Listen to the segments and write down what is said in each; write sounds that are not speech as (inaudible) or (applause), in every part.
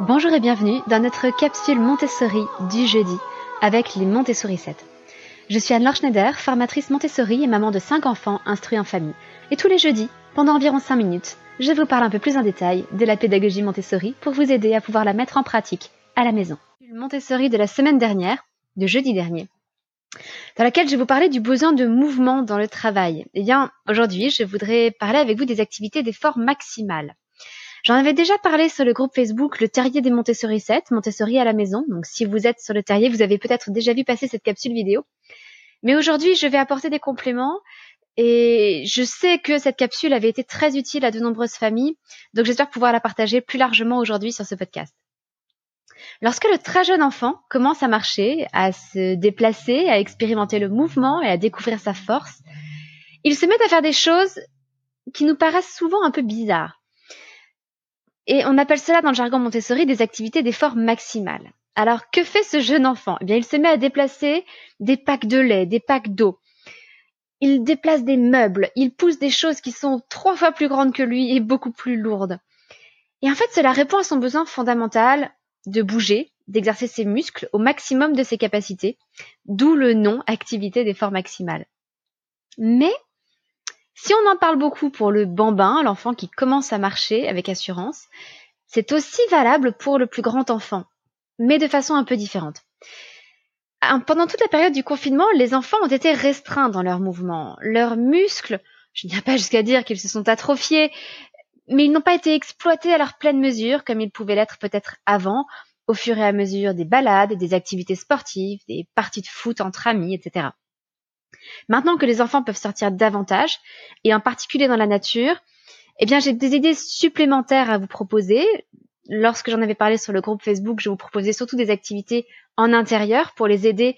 Bonjour et bienvenue dans notre capsule Montessori du jeudi avec les Montessori 7. Je suis Anne-Laure Schneider, formatrice Montessori et maman de 5 enfants instruits en famille. Et tous les jeudis, pendant environ 5 minutes, je vous parle un peu plus en détail de la pédagogie Montessori pour vous aider à pouvoir la mettre en pratique à la maison. Montessori de la semaine dernière, de jeudi dernier, dans laquelle je vous parler du besoin de mouvement dans le travail. Eh bien, aujourd'hui, je voudrais parler avec vous des activités d'effort maximal. J'en avais déjà parlé sur le groupe Facebook Le Terrier des Montessori 7, Montessori à la maison. Donc si vous êtes sur le terrier, vous avez peut-être déjà vu passer cette capsule vidéo. Mais aujourd'hui, je vais apporter des compléments et je sais que cette capsule avait été très utile à de nombreuses familles, donc j'espère pouvoir la partager plus largement aujourd'hui sur ce podcast. Lorsque le très jeune enfant commence à marcher, à se déplacer, à expérimenter le mouvement et à découvrir sa force, il se met à faire des choses qui nous paraissent souvent un peu bizarres. Et on appelle cela dans le jargon Montessori des activités d'effort maximal. Alors que fait ce jeune enfant? Eh bien, il se met à déplacer des packs de lait, des packs d'eau. Il déplace des meubles, il pousse des choses qui sont trois fois plus grandes que lui et beaucoup plus lourdes. Et en fait, cela répond à son besoin fondamental de bouger, d'exercer ses muscles au maximum de ses capacités, d'où le nom activité d'effort maximal. Mais si on en parle beaucoup pour le bambin, l'enfant qui commence à marcher avec assurance, c'est aussi valable pour le plus grand enfant, mais de façon un peu différente. Pendant toute la période du confinement, les enfants ont été restreints dans leurs mouvements. Leurs muscles, je n'irai pas jusqu'à dire qu'ils se sont atrophiés, mais ils n'ont pas été exploités à leur pleine mesure comme ils pouvaient l'être peut-être avant, au fur et à mesure des balades, des activités sportives, des parties de foot entre amis, etc. Maintenant que les enfants peuvent sortir davantage, et en particulier dans la nature, eh bien, j'ai des idées supplémentaires à vous proposer. Lorsque j'en avais parlé sur le groupe Facebook, je vous proposais surtout des activités en intérieur pour les aider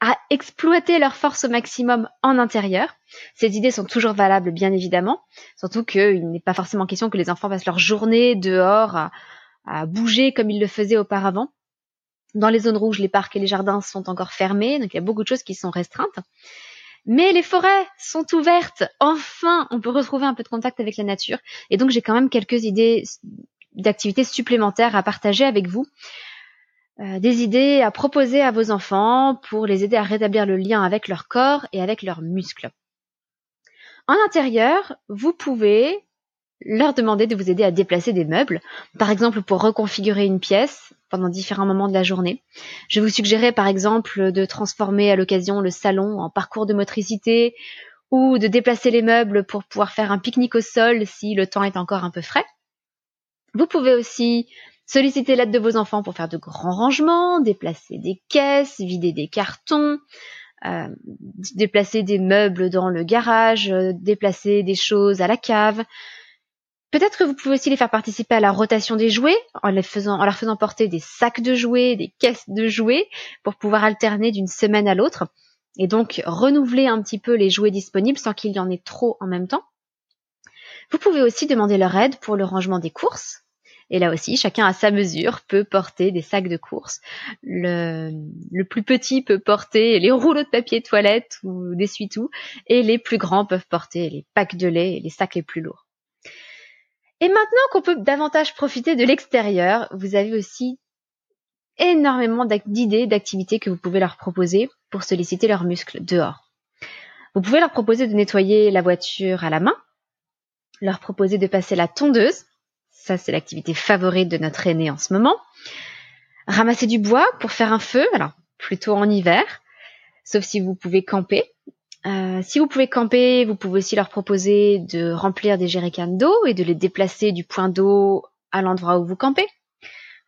à exploiter leur force au maximum en intérieur. Ces idées sont toujours valables, bien évidemment, surtout qu'il n'est pas forcément question que les enfants passent leur journée dehors à, à bouger comme ils le faisaient auparavant. Dans les zones rouges, les parcs et les jardins sont encore fermés, donc il y a beaucoup de choses qui sont restreintes. Mais les forêts sont ouvertes. Enfin, on peut retrouver un peu de contact avec la nature. Et donc, j'ai quand même quelques idées d'activités supplémentaires à partager avec vous. Euh, des idées à proposer à vos enfants pour les aider à rétablir le lien avec leur corps et avec leurs muscles. En intérieur, vous pouvez leur demander de vous aider à déplacer des meubles, par exemple pour reconfigurer une pièce pendant différents moments de la journée. Je vous suggérer par exemple de transformer à l'occasion le salon en parcours de motricité ou de déplacer les meubles pour pouvoir faire un pique-nique au sol si le temps est encore un peu frais. Vous pouvez aussi solliciter l'aide de vos enfants pour faire de grands rangements, déplacer des caisses, vider des cartons, euh, déplacer des meubles dans le garage, euh, déplacer des choses à la cave, Peut-être que vous pouvez aussi les faire participer à la rotation des jouets en, leur faisant porter des sacs de jouets, des caisses de jouets pour pouvoir alterner d'une semaine à l'autre et donc renouveler un petit peu les jouets disponibles sans qu'il y en ait trop en même temps. Vous pouvez aussi demander leur aide pour le rangement des courses. Et là aussi, chacun à sa mesure peut porter des sacs de courses. Le, plus petit peut porter les rouleaux de papier toilette ou d'essuie-tout, et les plus grands peuvent porter les packs de lait et les sacs les plus lourds. Et maintenant qu'on peut davantage profiter de l'extérieur, vous avez aussi énormément d'idées, d'activités que vous pouvez leur proposer pour solliciter leurs muscles dehors. Vous pouvez leur proposer de nettoyer la voiture à la main, leur proposer de passer la tondeuse, ça c'est l'activité favorite de notre aîné en ce moment, ramasser du bois pour faire un feu, alors plutôt en hiver, sauf si vous pouvez camper, euh, si vous pouvez camper, vous pouvez aussi leur proposer de remplir des jerrycans d'eau et de les déplacer du point d'eau à l'endroit où vous campez.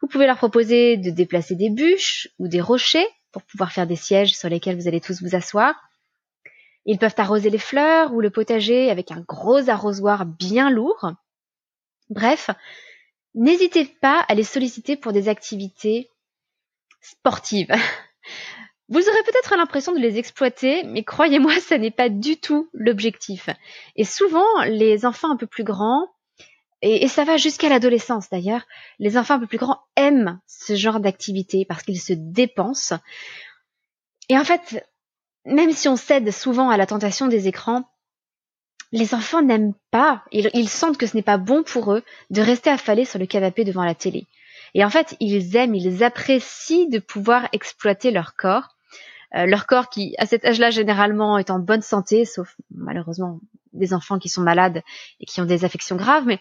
Vous pouvez leur proposer de déplacer des bûches ou des rochers pour pouvoir faire des sièges sur lesquels vous allez tous vous asseoir. Ils peuvent arroser les fleurs ou le potager avec un gros arrosoir bien lourd. Bref, n'hésitez pas à les solliciter pour des activités sportives. (laughs) Vous aurez peut-être l'impression de les exploiter, mais croyez-moi, (laughs) ce n'est pas du tout l'objectif. Et souvent, les enfants un peu plus grands, et, ça va jusqu'à l'adolescence d'ailleurs, les enfants un peu plus grands aiment ce genre d'activité parce qu'ils se dépensent. Et en fait, même si on cède souvent à la tentation des écrans, les enfants n'aiment pas, ils, sentent que ce n'est pas bon pour eux de rester affalés sur le canapé devant la télé. Et en fait, ils aiment, ils apprécient de pouvoir exploiter leur corps, euh, leur corps qui, à cet âge-là, généralement est en bonne santé, sauf malheureusement des enfants qui sont malades et qui ont des affections graves. Mais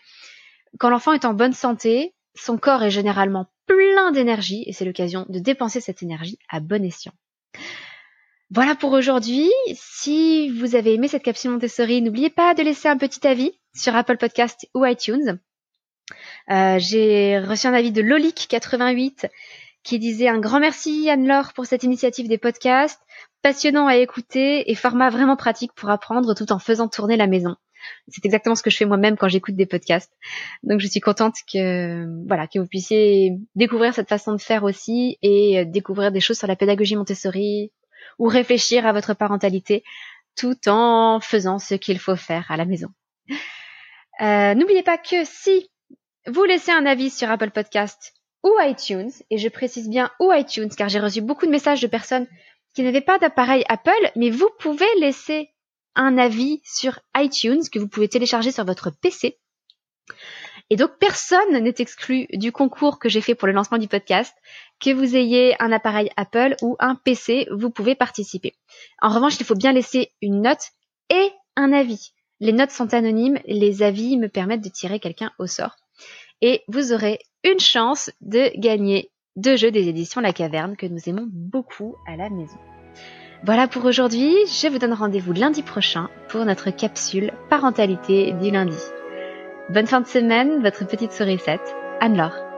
quand l'enfant est en bonne santé, son corps est généralement plein d'énergie et c'est l'occasion de dépenser cette énergie à bon escient. Voilà pour aujourd'hui. Si vous avez aimé cette capsule Montessori, n'oubliez pas de laisser un petit avis sur Apple Podcast ou iTunes. Euh, j'ai reçu un avis de Lolik88 qui disait un grand merci Anne-Laure pour cette initiative des podcasts, passionnant à écouter et format vraiment pratique pour apprendre tout en faisant tourner la maison. C'est exactement ce que je fais moi-même quand j'écoute des podcasts. Donc je suis contente que voilà que vous puissiez découvrir cette façon de faire aussi et découvrir des choses sur la pédagogie Montessori, ou réfléchir à votre parentalité tout en faisant ce qu'il faut faire à la maison. Euh, n'oubliez pas que si vous laissez un avis sur Apple Podcast ou iTunes, et je précise bien ou iTunes car j'ai reçu beaucoup de messages de personnes qui n'avaient pas d'appareil Apple, mais vous pouvez laisser un avis sur iTunes que vous pouvez télécharger sur votre PC. Et donc personne n'est exclu du concours que j'ai fait pour le lancement du podcast. Que vous ayez un appareil Apple ou un PC, vous pouvez participer. En revanche, il faut bien laisser une note et un avis. Les notes sont anonymes, les avis me permettent de tirer quelqu'un au sort. Et vous aurez une chance de gagner deux jeux des éditions La Caverne que nous aimons beaucoup à la maison. Voilà pour aujourd'hui, je vous donne rendez-vous lundi prochain pour notre capsule parentalité du lundi. Bonne fin de semaine, votre petite sourisette, Anne-Laure.